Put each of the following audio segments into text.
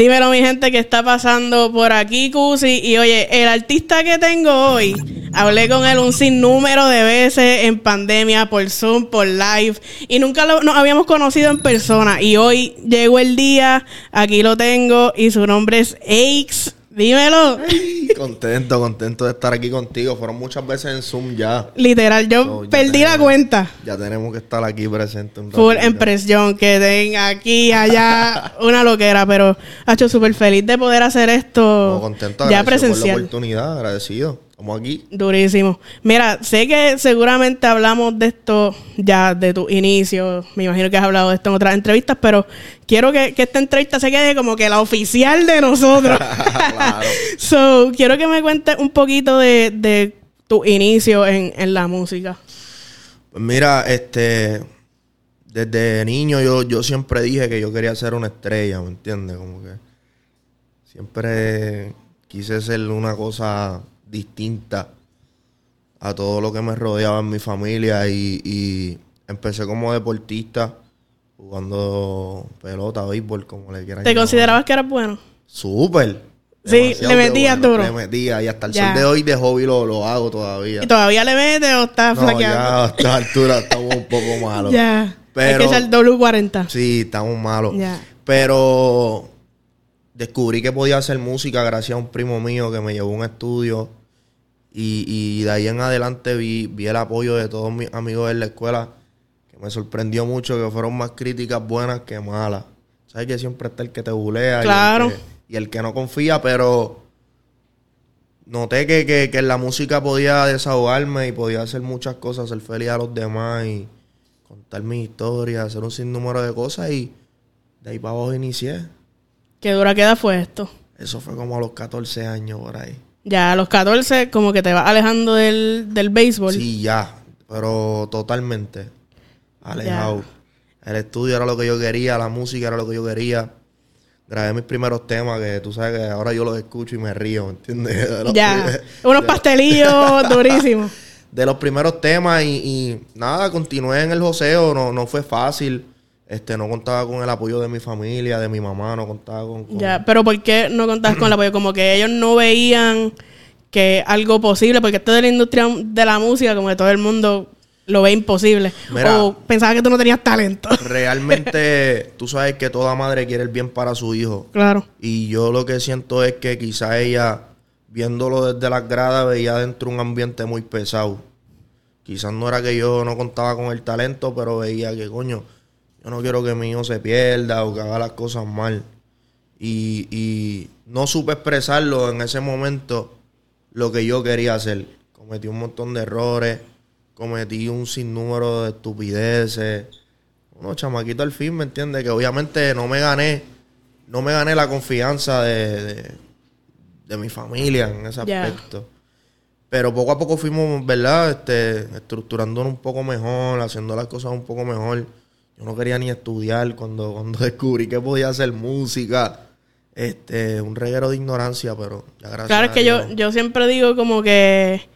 Dímelo, mi gente, que está pasando por aquí, Cusi. Y oye, el artista que tengo hoy, hablé con él un sinnúmero de veces en pandemia, por Zoom, por live, y nunca lo, nos habíamos conocido en persona. Y hoy llegó el día, aquí lo tengo, y su nombre es Aix. Dímelo. contento, contento de estar aquí contigo. Fueron muchas veces en Zoom ya. Literal, yo perdí la cuenta. Ya tenemos que estar aquí presentes. Full impresión, que den aquí, allá, una loquera, pero ha hecho súper feliz de poder hacer esto contento, ya presencial. Por la oportunidad, agradecido. Estamos aquí. Durísimo. Mira, sé que seguramente hablamos de esto ya de tu inicio. Me imagino que has hablado de esto en otras entrevistas, pero quiero que, esta entrevista se quede como que la oficial de nosotros. claro. so, quiero que me cuentes un poquito de, tu inicio en, la música. Pues mira, este. Desde niño yo, yo siempre dije que yo quería ser una estrella, ¿me entiendes? Como que. Siempre quise ser una cosa distinta a todo lo que me rodeaba en mi familia y, empecé como deportista jugando pelota, béisbol, como le quieran ¿Te considerabas que eras bueno? Súper. Sí, le metías duro. Le metía y hasta el sol de hoy de hobby lo, lo hago todavía. ¿Y todavía le metes o estás no, flaqueando? Ya a esta altura estamos un poco malos. ya. Pero, Hay que ser W40. Sí, estamos malos. Ya. Pero descubrí que podía hacer música gracias a un primo mío que me llevó a un estudio y, de ahí en adelante vi, vi el apoyo de todos mis amigos en la escuela, que me sorprendió mucho, que fueron más críticas buenas que malas. Sabes que siempre está el que te bulea y, el que, no confía, pero noté que, que, en la música podía desahogarme y podía hacer muchas cosas, ser feliz a los demás y contar mi historia, hacer un sinnúmero de cosas y de ahí para abajo inicié. ¿Qué dura queda fue esto? Eso fue como a los 14 años por ahí. Ya a los 14 como que te vas alejando del, del béisbol. Sí, ya, pero totalmente alejado. El estudio era lo que yo quería, la música era lo que yo quería. Grabé mis primeros temas que tú sabes que ahora yo los escucho y me río, ¿entiendes? Ya, unos pastelillos durísimos. De los primeros temas y, y, nada, continué en el joseo, no, no fue fácil. Este, no contaba con el apoyo de mi familia, de mi mamá, no contaba con... Ya, pero ¿por qué no contabas con el apoyo? Como que ellos no veían que algo posible, porque esto de la industria de la música, como que todo el mundo lo ve imposible. o pensaba que tú no tenías talento. realmente, tú sabes que toda madre quiere el bien para su hijo. Claro. Y yo lo que siento es que quizá ella, viéndolo desde las gradas, veía dentro un ambiente muy pesado. Quizás no era que yo no contaba con el talento, pero veía que, coño, yo no quiero que mi hijo se pierda o que haga las cosas mal. Y, no supe expresarlo en ese momento lo que yo quería hacer. Cometí un montón de errores, cometí un sinnúmero de estupideces. Uno chamaquito al fin, ¿me entiendes? Que obviamente no me gané, no me gané la confianza de, de, mi familia en ese aspecto. Pero poco a poco fuimos, ¿verdad? Este, estructurándonos un poco mejor, haciendo las cosas un poco mejor. Yo no quería ni estudiar cuando, cuando descubrí que podía hacer música. Este, un reguero de ignorancia, pero ya gracias. Claro, es que yo, yo siempre digo como que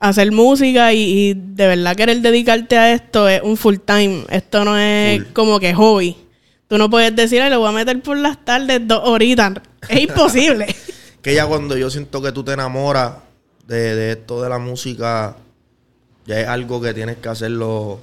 hacer música y, de verdad querer dedicarte a esto es un full time. Esto no es como que hobby. Tú no puedes decir, Ay, lo voy a meter por las tardes dos horitas. Es imposible. que ya cuando yo siento que tú te enamoras de, de esto de la música, ya es algo que tienes que hacerlo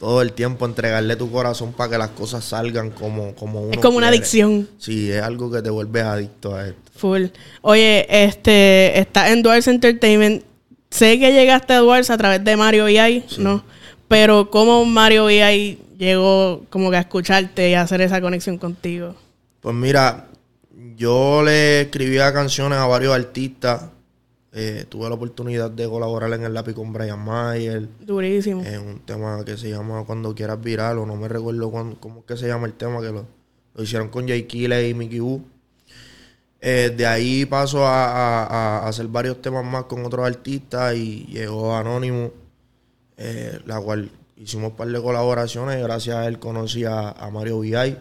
todo el tiempo entregarle tu corazón para que las cosas salgan como, como uno Es como una adicción. Sí, es algo que te vuelves adicto a esto. Full. Oye, este, está en Duals Entertainment. Sé que llegaste a Duals a través de Mario VI, ¿no? Pero ¿cómo Mario VI llegó como que a escucharte y a hacer esa conexión contigo? Pues mira, yo le escribía canciones a varios artistas eh, tuve la oportunidad de colaborar en el lápiz con Brian Mayer. Durísimo. En un tema que se llama Cuando quieras viral, o no me recuerdo cómo es que se llama el tema, que lo, hicieron con Jay Kille y Mickey Wu. Eh, de ahí paso a, hacer varios temas más con otros artistas y llegó Anónimo, eh, la cual hicimos un par de colaboraciones. Gracias a él conocí a, Mario VI.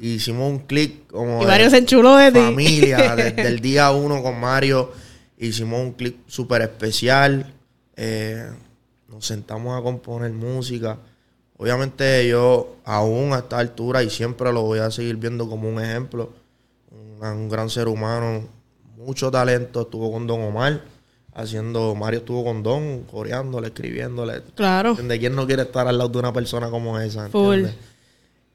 Hicimos un clic como. Y Mario se enchuló de Familia, desde el día uno con Mario. Hicimos un clip súper especial. Eh, nos sentamos a componer música. Obviamente yo aún a esta altura y siempre lo voy a seguir viendo como un ejemplo. un gran ser humano, mucho talento. Estuvo con Don Omar, haciendo. Mario estuvo con Don, coreándole, escribiéndole. Claro. ¿Entiendes? ¿Quién no quiere estar al lado de una persona como esa? Full.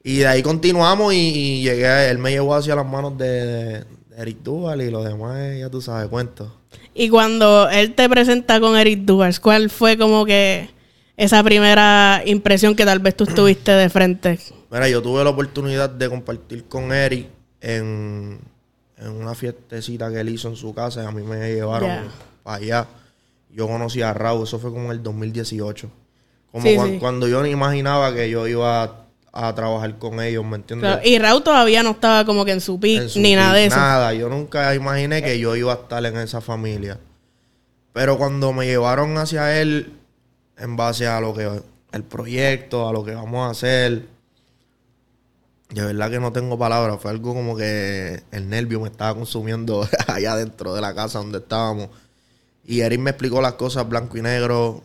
Y de ahí continuamos y, y llegué, él me llevó hacia las manos de, de Eric Duval y lo demás, ya tú sabes, cuento. Y cuando él te presenta con Eric Dugas, ¿cuál fue como que esa primera impresión que tal vez tú estuviste de frente? Mira, yo tuve la oportunidad de compartir con Eric en, en una fiestecita que él hizo en su casa y a mí me llevaron para allá. Yo conocí a Raúl, eso fue como en el 2018. Como Sí, cuan- sí. cuando yo ni imaginaba que yo iba a, a trabajar con ellos, ¿me entiendes? Claro, Y Raúl todavía no estaba como que en su pick ni nada de eso. Nada, yo nunca imaginé que yo iba a estar en esa familia. Pero cuando me llevaron hacia él, en base a lo que el proyecto, a lo que vamos a hacer, de verdad que no tengo palabras. Fue algo como que el nervio me estaba consumiendo allá dentro de la casa donde estábamos. Y Eric me explicó las cosas blanco y negro,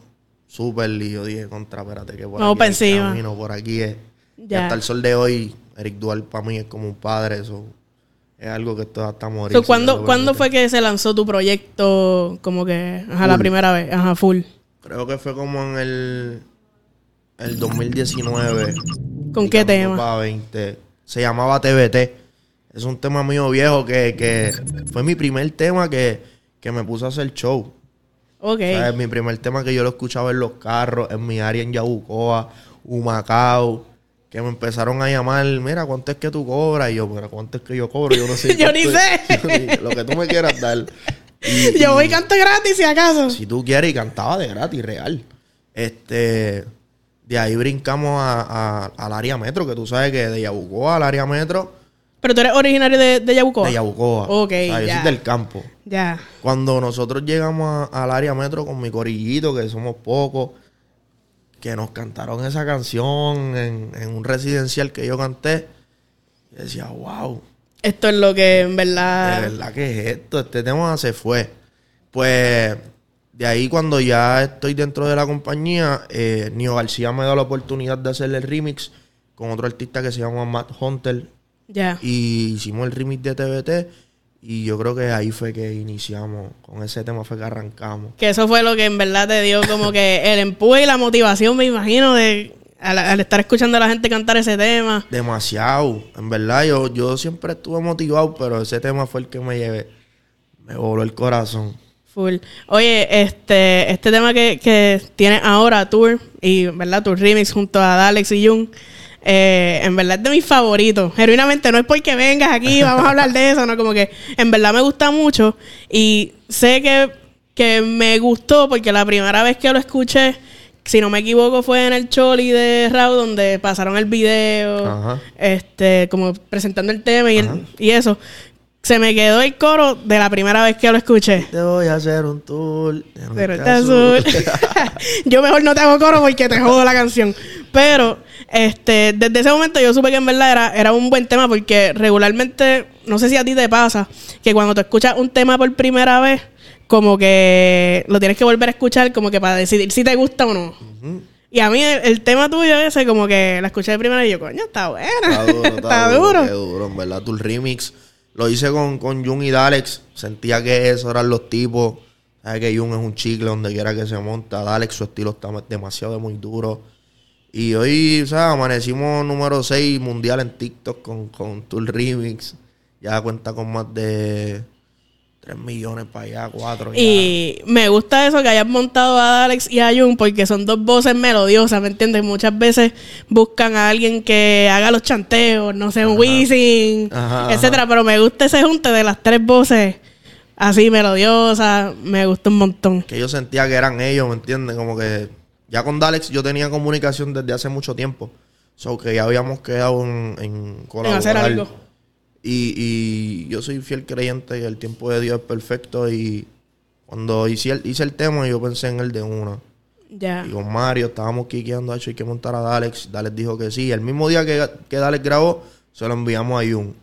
súper, y yo dije, contra, espérate, que por Vamos aquí es el encima. camino, por aquí es. Y hasta el sol de hoy, Eric Dual para mí es como un padre, eso es algo que esto hasta morir. So, ¿cuándo, Dios lo ¿Cuándo permite. fue que se lanzó tu proyecto como que, ajá, la primera vez? Ajá, full. Creo que fue como en el, el 2019. ¿Con qué tema? Para 20. Se llamaba TBT. Es un tema mío viejo que, que fue mi primer tema que, que me puse a hacer show. Ok. ¿Sabes? Mi primer tema que yo lo escuchaba en los carros, en mi área en Yabucoa, Humacao, que me empezaron a llamar, mira, ¿cuánto es que tú cobras? Y yo, mira, ¿cuánto es que yo cobro? Yo no sé. Yo ni sé. yo Lo que tú me quieras dar. Y- Yo voy y- y canto gratis si acaso. si tú quieres, y cantaba de gratis, real. Este, de ahí brincamos a- a- al área metro, que tú sabes que de Yabucoa al área metro, Pero tú eres originario de, de Yabucoa. de Yabucoa. Ok, O sea, yo ya. soy del campo. Ya. Cuando nosotros llegamos a- al área metro con mi corillito, que somos pocos, que nos cantaron esa canción en, en un residencial que yo canté, yo decía, wow, Esto es lo que en de verdad. verdad que es esto, este tema se fue. Pues de ahí cuando ya estoy dentro de la compañía, eh, Nio García me da la oportunidad de hacerle el remix con otro artista que se llama Matt Hunter Ya. y hicimos el remix de TBT y yo creo que ahí fue que iniciamos, con ese tema fue que arrancamos. Que eso fue lo que en verdad te dio como que el empuje y la motivación, me imagino, de al, al estar escuchando a la gente cantar ese tema. Demasiado, en verdad yo, yo siempre estuve motivado, pero ese tema fue el que me llevé, me voló el corazón. Full. Oye, este, este tema que, que tiene ahora Tour y verdad tu remix junto a Alex y Jung, eh, en verdad es de mis favoritos. Genuinamente no es porque vengas aquí, vamos a hablar de eso, no como que en verdad me gusta mucho y sé que, que me gustó porque la primera vez que lo escuché, si no me equivoco, fue en el Choli de Raúl donde pasaron el video, Ajá. este, como presentando el tema y, el- y eso. Se me quedó el coro de la primera vez que lo escuché. Te voy a hacer un tour. Pero azul. sur. yo mejor no te hago coro porque te jodo la canción. Pero este, desde ese momento yo supe que en verdad era, era un buen tema porque regularmente, no sé si a ti te pasa, que cuando tú escuchas un tema por primera vez, como que lo tienes que volver a escuchar como que para decidir si te gusta o no. Y a mí el, el tema tuyo ese como que la escuché de primera y yo, coño, está buena. Está duro, está, Está duro. duro. Qué duro, en verdad. Tu remix lo hice con, con Jun y Dalex. Sentía que esos eran los tipos. Sabes que Jun es un chicle donde quiera que se monta. Dalex, su estilo está demasiado muy duro. Y hoy, o sea, amanecimos número 6 mundial en TikTok con, con tu remix. Ya cuenta con más de 3 millones para allá, 4. Y me gusta eso que hayas montado a Alex y a Jun porque son dos voces melodiosas, ¿me entiendes? Muchas veces buscan a alguien que haga los chanteos, no sé, un Ajá, etcétera, pero me gusta ese junte de las tres voces así melodiosas, me gusta un montón. que yo sentía que eran ellos, ¿me entiendes? Como que ya con Dalex yo tenía comunicación desde hace mucho tiempo. So que ya habíamos quedado en, en En colaborar. hacer algo. Y, y yo soy fiel creyente que el tiempo de Dios es perfecto y cuando hice el, hice el tema yo pensé en el de una. Ya. Y con Mario estábamos quiqueando, hecho hay que montar a Dalex. Dalex dijo que sí. El mismo día que, que Dalex grabó, se lo enviamos a Jun.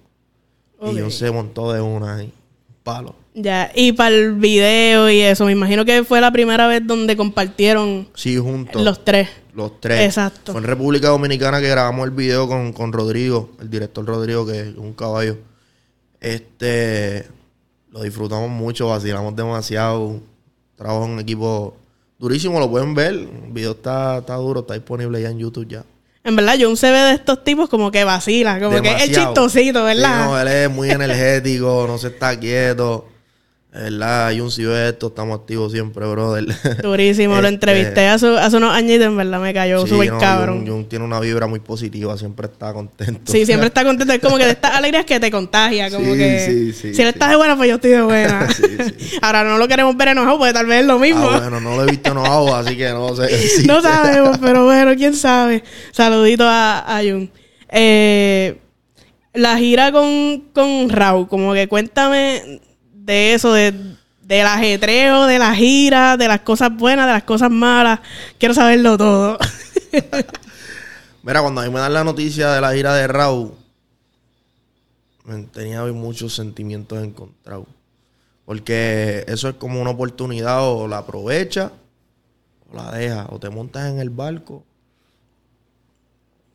Y Jun se montó de una ahí. Palo. Ya, y para el video y eso, me imagino que fue la primera vez donde compartieron Sí, juntos. los tres. Los tres. Exacto. Fue en República Dominicana que grabamos el video con, con Rodrigo, el director Rodrigo, que es un caballo. Este, lo disfrutamos mucho, vacilamos demasiado. Trabajo en un equipo durísimo, lo pueden ver. El video está, está duro, está disponible ya en YouTube ya. En verdad, yo un se ve de estos tipos como que vacila, como que es chistosito, Sí, ¿verdad? no, él es muy energético, no se está quieto. Verdad, hay un esto, estamos activos siempre, brother. Durísimo, lo Este, entrevisté hace, hace unos añitos, en verdad me cayó Sí, súper no, cabrón. Jun- Jun tiene una vibra muy positiva, siempre está contento. Sí, siempre está contento. Es como que de estas alegrías que te contagia. Como Sí, que. sí, sí, si él está de buena, pues yo estoy de buena. Ahora no lo queremos ver enojado, porque tal vez es lo mismo. Ah, bueno, no lo he visto enojado, así que no sé. No sabemos, pero bueno, quién sabe. Saludito a, a Jun. Eh, la gira con, con Raúl, como que cuéntame de eso, de, del ajetreo, de la gira, de las cosas buenas, de las cosas malas. Quiero saberlo todo. Mira, cuando a mí me dan la noticia de la gira de Raúl, me tenía muchos sentimientos encontrados. Porque eso es como una oportunidad, o la aprovecha o la deja. O te montas en el barco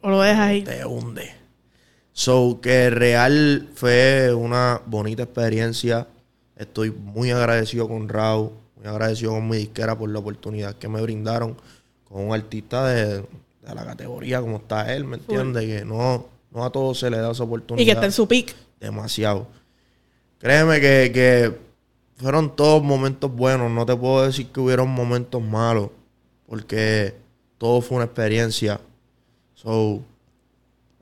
o lo dejas ahí. te hunde. So que real fue una bonita experiencia. Estoy muy agradecido con Raúl, muy agradecido con mi disquera por la oportunidad que me brindaron con un artista de, de la categoría como está él, ¿me entiendes? Que no, no a todos se le da esa oportunidad. Y que está en su pick. Demasiado. Créeme que, que fueron todos momentos buenos. No te puedo decir que hubieron momentos malos. Porque todo fue una experiencia. So,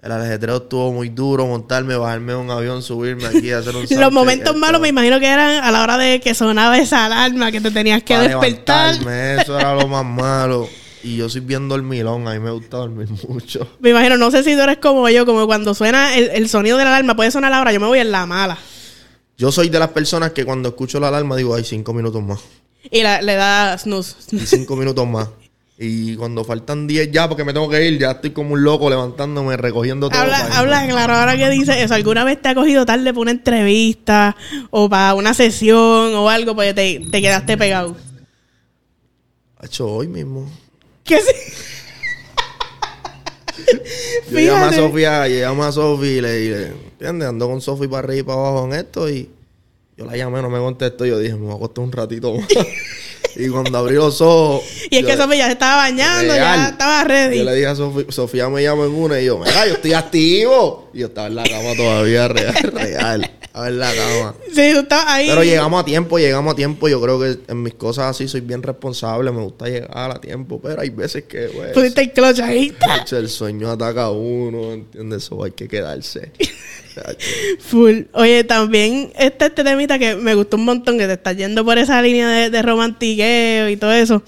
el ajetreo estuvo muy duro. Montarme, bajarme de un avión, subirme aquí, hacer un Los momentos malos me imagino que eran a la hora de que sonaba esa alarma, que te tenías que para despertar. Eso era lo más malo. Y yo soy bien dormilón. A mí me gusta dormir mucho. Me imagino, no sé si tú eres como yo, como cuando suena el, el sonido de la alarma, puede sonar ahora, yo me voy en la mala. Yo soy de las personas que cuando escucho la alarma digo, hay cinco minutos más. Y la- le da snooze. y cinco minutos más. Y cuando faltan 10 ya, porque me tengo que ir, ya estoy como un loco levantándome, recogiendo todo. Habla, habla claro, ahora que dice eso, ¿alguna vez te ha cogido tarde para una entrevista o para una sesión o algo porque te, te quedaste pegado? Hacho, hoy mismo. ¿Qué sí? Yo llamé a. Sofía, llamé a Sofía y le dije, ¿entiendes? Ando con Sofía para arriba y para abajo en esto y yo la llamé, no me contestó. Yo dije, me voy a acostar un ratito más. y cuando abrí los ojos. Y es que Sofía ya se estaba bañando, ya estaba ready. Yo le dije a Sofía, Sofía me llama en una y yo, mira, yo estoy activo. Y yo estaba en la cama todavía, real, real. Estaba en la cama. Sí, tú estabas ahí. Pero llegamos a tiempo, llegamos a tiempo. Yo creo que en mis cosas así soy bien responsable. Me gusta llegar a tiempo. Pero hay veces que, pues, Pusiste el clutch ahí. el sueño ataca a uno. ¿Entiendes? Eso hay que quedarse. Full. Oye, también este, este temita que me gustó un montón, que te estás yendo por esa línea de, de romantiqueo y todo eso.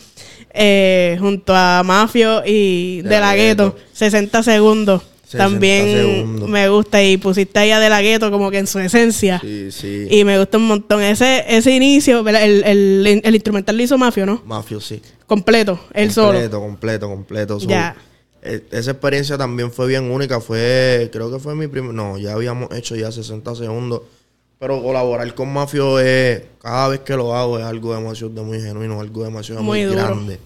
eh, junto a Mafio y De De La Gueto, Ghetto. 60 segundos. 60 También segundos. me gusta y pusiste ahí a De La Ghetto como que en su esencia. Sí, sí. Y me gusta un montón. Ese, ese inicio, el, el, el instrumental lo hizo Mafio, ¿no? Mafio, sí. Completo, él solo. Completo, completo, completo. Ya. Eh, esa experiencia también fue bien única. Fue, creo que fue mi primer. No, ya habíamos hecho ya 60 segundos. Pero colaborar con Mafio es. Cada vez que lo hago es algo demasiado de muy genuino, algo demasiado Muy grande.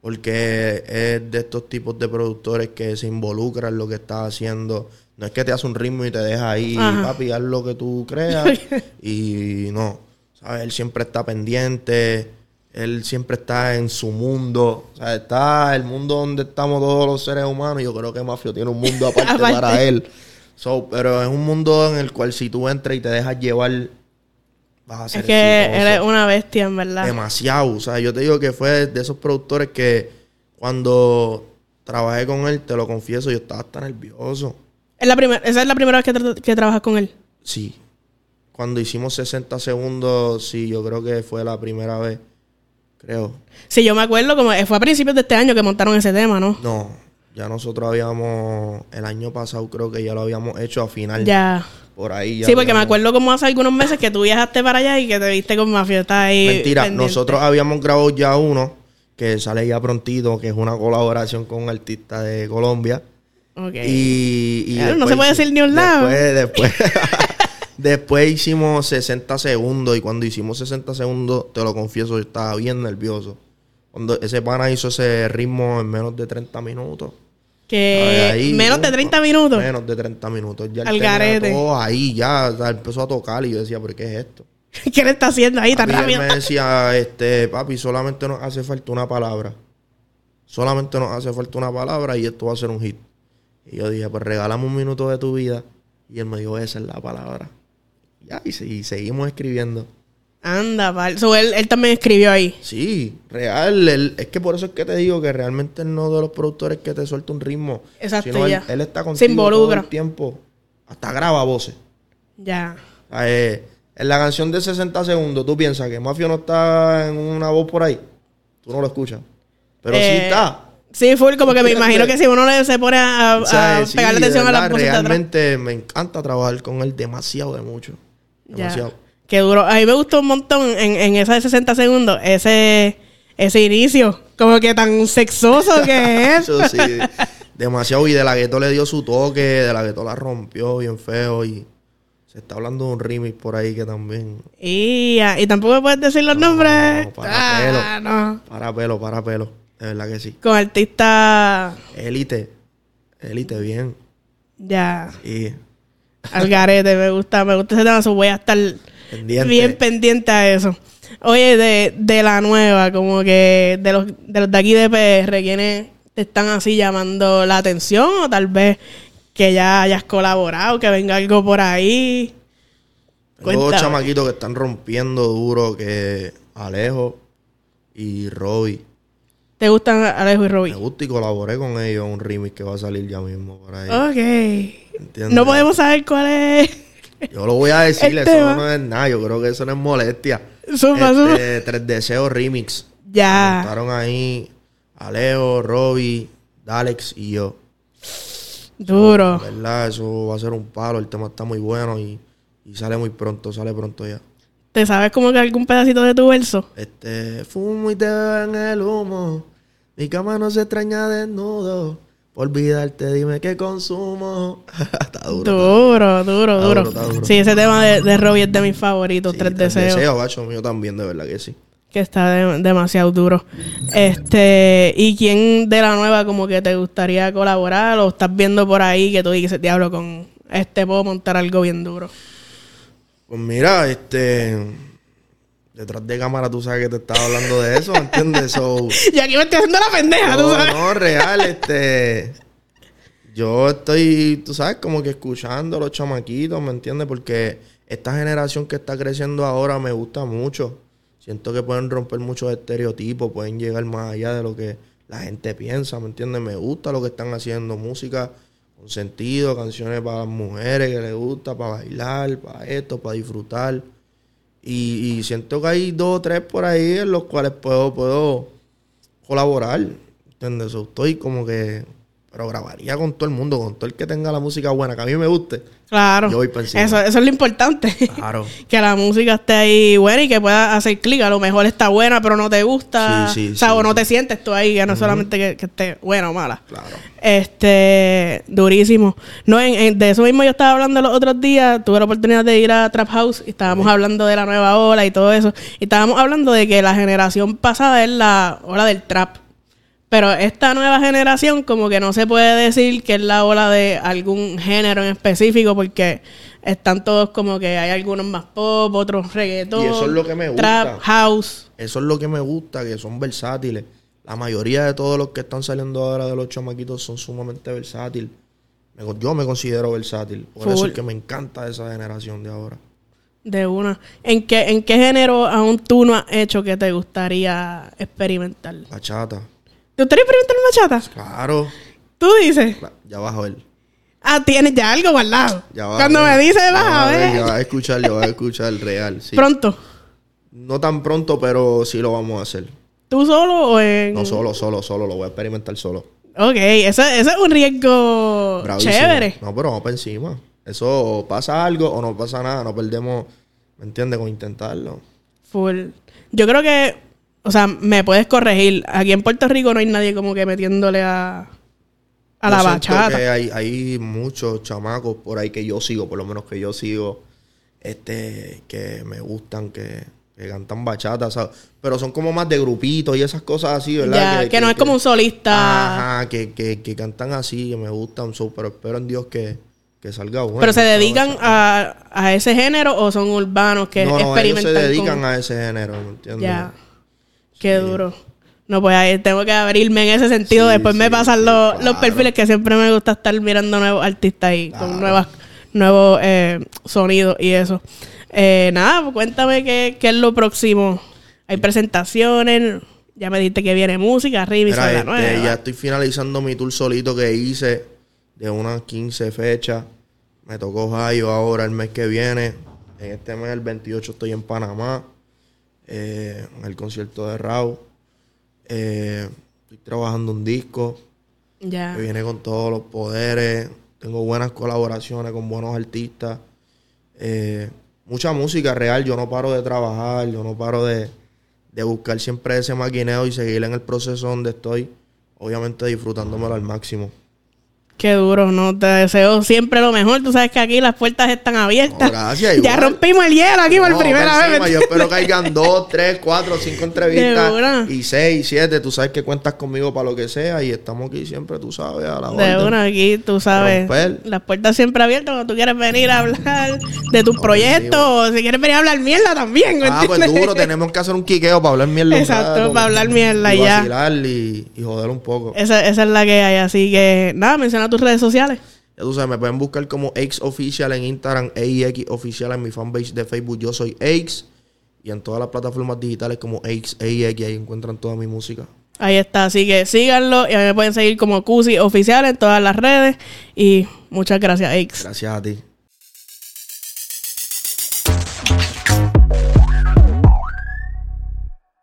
Porque es de estos tipos de productores que se involucran en lo que estás haciendo. No es que te hace un ritmo y te deja ahí, Ajá. papi, haz lo que tú creas. y no, ¿sabes? Él siempre está pendiente. Él siempre está en su mundo. O sea, está el mundo donde estamos todos los seres humanos. Yo creo que Mafio tiene un mundo aparte, Aparte. para él. So, pero es un mundo en el cual si tú entras y te dejas llevar, vas a ser Es que exitoso. él es una bestia, en verdad. Demasiado. O sea, yo te digo que fue de esos productores que cuando trabajé con él, te lo confieso, yo estaba hasta nervioso. Es la primer- esa es la primera vez que, tra- que trabajas con él. Sí. Cuando hicimos 60 segundos, sí, yo creo que fue la primera vez. Creo. Sí, yo me acuerdo, como fue a principios de este año que montaron ese tema, ¿no? No, ya nosotros habíamos, el año pasado creo que ya lo habíamos hecho a final. Ya. Por ahí ya. Sí, porque me acuerdo como hace algunos meses que tú viajaste para allá y que te viste con Mafia. Estás ahí. Mentira, pendiente. nosotros habíamos grabado ya uno que sale ya prontito, que es una colaboración con un artista de Colombia. Ok. Y, y Claro, no se puede decir ni un lado. Después, después, después hicimos 60 segundos y cuando hicimos 60 segundos, te lo confieso, yo estaba bien nervioso. Cuando ese pana hizo ese ritmo en menos de 30 minutos. Que Ahí, menos de uh, 30 minutos. Menos de 30 minutos. Ya Al garete. todo ahí, ya o sea, empezó a tocar y yo decía, ¿pero qué es esto? ¿Qué le está haciendo ahí tan Papi, él rápido? me decía, este, papi, solamente nos hace falta una palabra. Solamente nos hace falta una palabra y esto va a ser un hit. Y yo dije, pues regálame un minuto de tu vida. Y él me dijo, esa es la palabra. Ya, y, se- y seguimos escribiendo. Anda, pal. So, él, él también escribió ahí. Sí, real. él- es que por eso es que te digo que realmente él no de los productores que te suelta un ritmo. Exacto, sino ya. él está Se contigo todo involucra. el tiempo. Hasta graba voces. Ya. Sea, eh, en la canción de 60 segundos, tú piensas que Mafio no está en una voz por ahí. Tú no lo escuchas. Pero sí Eh, está. Sí, full, como que me imagino que si uno le se pone a, a- O sea, a sí, pegarle atención a de atrás. Realmente me encanta trabajar con él demasiado de mucho. Ya. Demasiado. Qué duro. A mí me gustó un montón en, en esa de 60 segundos, ese, ese inicio. Como que tan sexoso que es. Eso sí. demasiado. Y de la gueto le dio su toque. De la gueto la rompió bien feo. Y se está hablando de un remix por ahí que también. Y, ah, y tampoco puedes decir los nombres. para Ah, no. Para pelo, para pelo. De verdad que sí. Con artistas Élite. Élite, bien. ya Y al garete. Me gusta, me gusta ese tema. voy a estar pendiente. bien pendiente a eso. Oye, de, de la nueva, como que de los, de los de aquí de PR, ¿quiénes te están así llamando la atención? O tal vez que ya hayas colaborado, que venga algo por ahí. Cuéntame. chamaquitos que están rompiendo duro, que Alejo y Robbie. ¿Te gustan Alejo y Me Robbie? gusta y colaboré con ellos en un remix que va a salir ya mismo por ahí. Ok. ¿Entiendes? No podemos saber cuál es. Yo lo voy a decir, El eso tema. no es nada. Yo creo que eso no es molestia. Zumba. Este, Tres Deseos Remix. Ya. Estaron ahí Alejo, Robbie, Dalex y yo. Duro. Verdad, eso va a ser un palo. El tema está muy bueno y, y sale muy pronto, sale pronto ya. ¿Te sabes como que algún pedacito de tu verso? Este, fumo y te veo en el humo. Mi cama no se extraña desnudo. Por olvidarte, dime qué consumo. está duro. Duro, duro, duro. duro, está duro. Sí, ese tema de, de Robbie es de mis favoritos, Sí, Tres Deseos. Deseos, gacho mío también, de verdad que sí. Que está de- demasiado duro. Este, ¿y quién de la nueva como que te gustaría colaborar? ¿O estás viendo por ahí que tú dices, diablo, con este puedo montar algo bien duro? Pues mira, este. Detrás de cámara tú sabes que te estaba hablando de eso, ¿entiendes? So, Y aquí me estoy haciendo la pendeja, tú no, sabes. no, real, este. Yo estoy, tú sabes, como que escuchando a los chamaquitos, ¿me entiendes? Porque esta generación que está creciendo ahora me gusta mucho. Siento que pueden romper muchos estereotipos, pueden llegar más allá de lo que la gente piensa, ¿me entiendes? Me gusta lo que están haciendo, música con sentido, canciones para las mujeres que les gusta, para bailar, para esto, para disfrutar. Y, siento que hay dos o tres por ahí en los cuales puedo, puedo colaborar. ¿Entiendes? Estoy como que. Pero grabaría con todo el mundo, con todo el que tenga la música buena, que a mí me guste. Claro. Yo voy. Eso, eso es lo importante. Claro. que la música esté ahí buena y que pueda hacer clic. A lo mejor está buena, pero no te gusta. Sí, sí, o sea, sí, o no te sientes tú ahí, que no es solamente que, que esté buena o mala. Claro. Este, durísimo. No, en- en- de eso mismo yo estaba hablando los otros días. Tuve la oportunidad de ir a Trap House y estábamos hablando de la nueva ola y todo eso. Y estábamos hablando de que la generación pasada es la ola del trap. Pero esta nueva generación, como que no se puede decir que es la ola de algún género en específico, porque están todos como que hay algunos más pop, otros reggaetón. Y eso es lo que me gusta. Trap, house. Eso es lo que me gusta, que son versátiles. La mayoría de todos los que están saliendo ahora de los chamaquitos son sumamente versátiles. Yo me considero versátil. Por eso Full. es que me encanta esa generación de ahora. De una. ¿En qué, ¿En qué género aún tú no has hecho que te gustaría experimentar? Bachata. ¿Te gustaría experimentar bachata? Claro. Tú dices. Ya a ver. Ah, tienes ya algo guardado. Ya vas Cuando me dices, vas a ver. Ya vas a escuchar, ya vas a escuchar real. Sí. Pronto. No tan pronto, pero sí lo vamos a hacer. ¿Tú solo o en.? No solo, solo, solo. Lo voy a experimentar solo. Ok, eso, eso es un riesgo Bravísimo. chévere. No, pero vamos para encima. Eso o pasa algo o no pasa nada. No perdemos, ¿me entiendes? Con intentarlo. Full. Yo creo que, o sea, me puedes corregir. Aquí en Puerto Rico no hay nadie como que metiéndole a, a la Yo bachata. que hay, hay muchos chamacos por ahí que yo sigo, por lo menos que yo sigo, este, que me gustan, que que cantan bachata, ¿sabes? Pero son como más de grupitos y esas cosas así, ¿verdad? Ya, que, no es como un solista. Ajá, que, que, que cantan así, que me gustan, so, pero espero en Dios que, que salga bueno. Pero se dedican a, a ese género o son urbanos que no, no, ellos se dedican con- a ese género, ¿me entiendes? Ya. Qué duro. No, pues ahí tengo que abrirme en ese sentido. Sí, Después me pasan los, los perfiles que siempre me gusta estar mirando nuevos artistas y Claro. con nuevas, nuevos eh, sonidos y eso. Eh, nada, pues cuéntame qué, qué es lo próximo. Hay presentaciones. Ya me dijiste que viene música, Mira, la este, nueva. ya estoy finalizando mi tour solito que hice de unas 15 fechas. Me tocó Ohio ahora el mes que viene. En este mes, el 28, estoy en Panamá. Eh, en el concierto de Raúl. Eh, estoy trabajando un disco que viene con todos los poderes. Tengo buenas colaboraciones con buenos artistas. Eh, mucha música real. Yo no paro de trabajar. Yo no paro de, de buscar siempre ese maquineo y seguir en el proceso donde estoy. Obviamente disfrutándomelo al máximo. Qué duro, ¿no? Te deseo siempre lo mejor. Tú sabes que aquí las puertas están abiertas. No, gracias, ya rompimos el hielo aquí por primera vez. encima, ¿me Yo espero que hayan dos, tres, cuatro, cinco De entrevistas. Y seis, siete. Tú sabes que cuentas conmigo para lo que sea. Y estamos aquí siempre, tú sabes, a la De orden. una, aquí tú sabes. Romper. Las puertas siempre abiertas cuando tú quieres venir a hablar de tus No, proyectos. O si quieres venir a hablar mierda también. ¿me Ah, pues duro, tenemos que hacer un quiqueo para hablar mierda. Exacto, para hablar mierda y ya. vacilar y, y joder un poco. Esa, esa es la que hay. Así que nada, menciona tus redes sociales. Ya tú sabes, me pueden buscar como Aix Oficial en Instagram, AX Oficial en mi fanpage de Facebook. Yo soy Aix. Y en todas las plataformas digitales como Aix, ahí encuentran toda mi música. Ahí está, así que síganlo y a mí me pueden seguir como Cusi Oficial en todas las redes. Y muchas gracias, X. Gracias a ti.